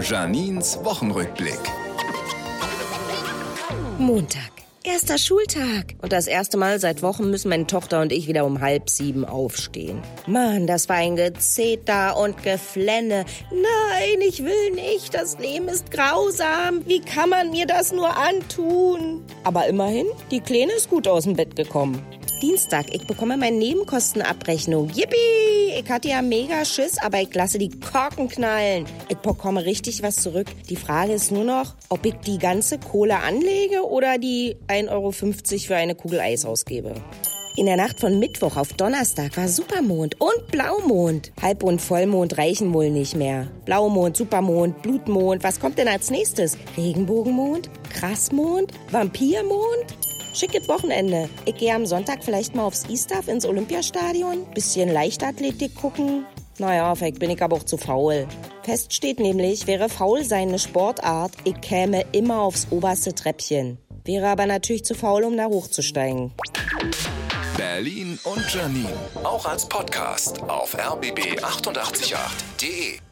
Janins Wochenrückblick. Montag. Erster Schultag. Und das erste Mal seit Wochen müssen meine Tochter und ich wieder um halb sieben aufstehen. Mann, das war ein Gezeter und Geflenne. Nein, ich will nicht. Das Leben ist grausam. Wie kann man mir das nur antun? Aber immerhin, die Kleine ist gut aus dem Bett gekommen. Dienstag, ich bekomme meine Nebenkostenabrechnung. Yippie! Ich hatte ja mega Schiss, aber ich lasse die Korken knallen. Ich bekomme richtig was zurück. Die Frage ist nur noch, ob ich die ganze Kohle anlege oder die 1,50 Euro für eine Kugel Eis ausgebe. In der Nacht von Mittwoch auf Donnerstag war Supermond und Blaumond. Halb- und Vollmond reichen wohl nicht mehr. Blaumond, Supermond, Blutmond, was kommt denn als nächstes? Regenbogenmond? Krassmond? Vampirmond? Schickes Wochenende. Ich gehe am Sonntag vielleicht mal aufs Eastaff ins Olympiastadion. Bisschen Leichtathletik gucken. Naja, vielleicht bin ich aber auch zu faul. Fest steht nämlich, wäre faul sein eine Sportart, ich käme immer aufs oberste Treppchen. Wäre aber natürlich zu faul, um da hochzusteigen. Berlin und Janine. Auch als Podcast auf rbb888.de.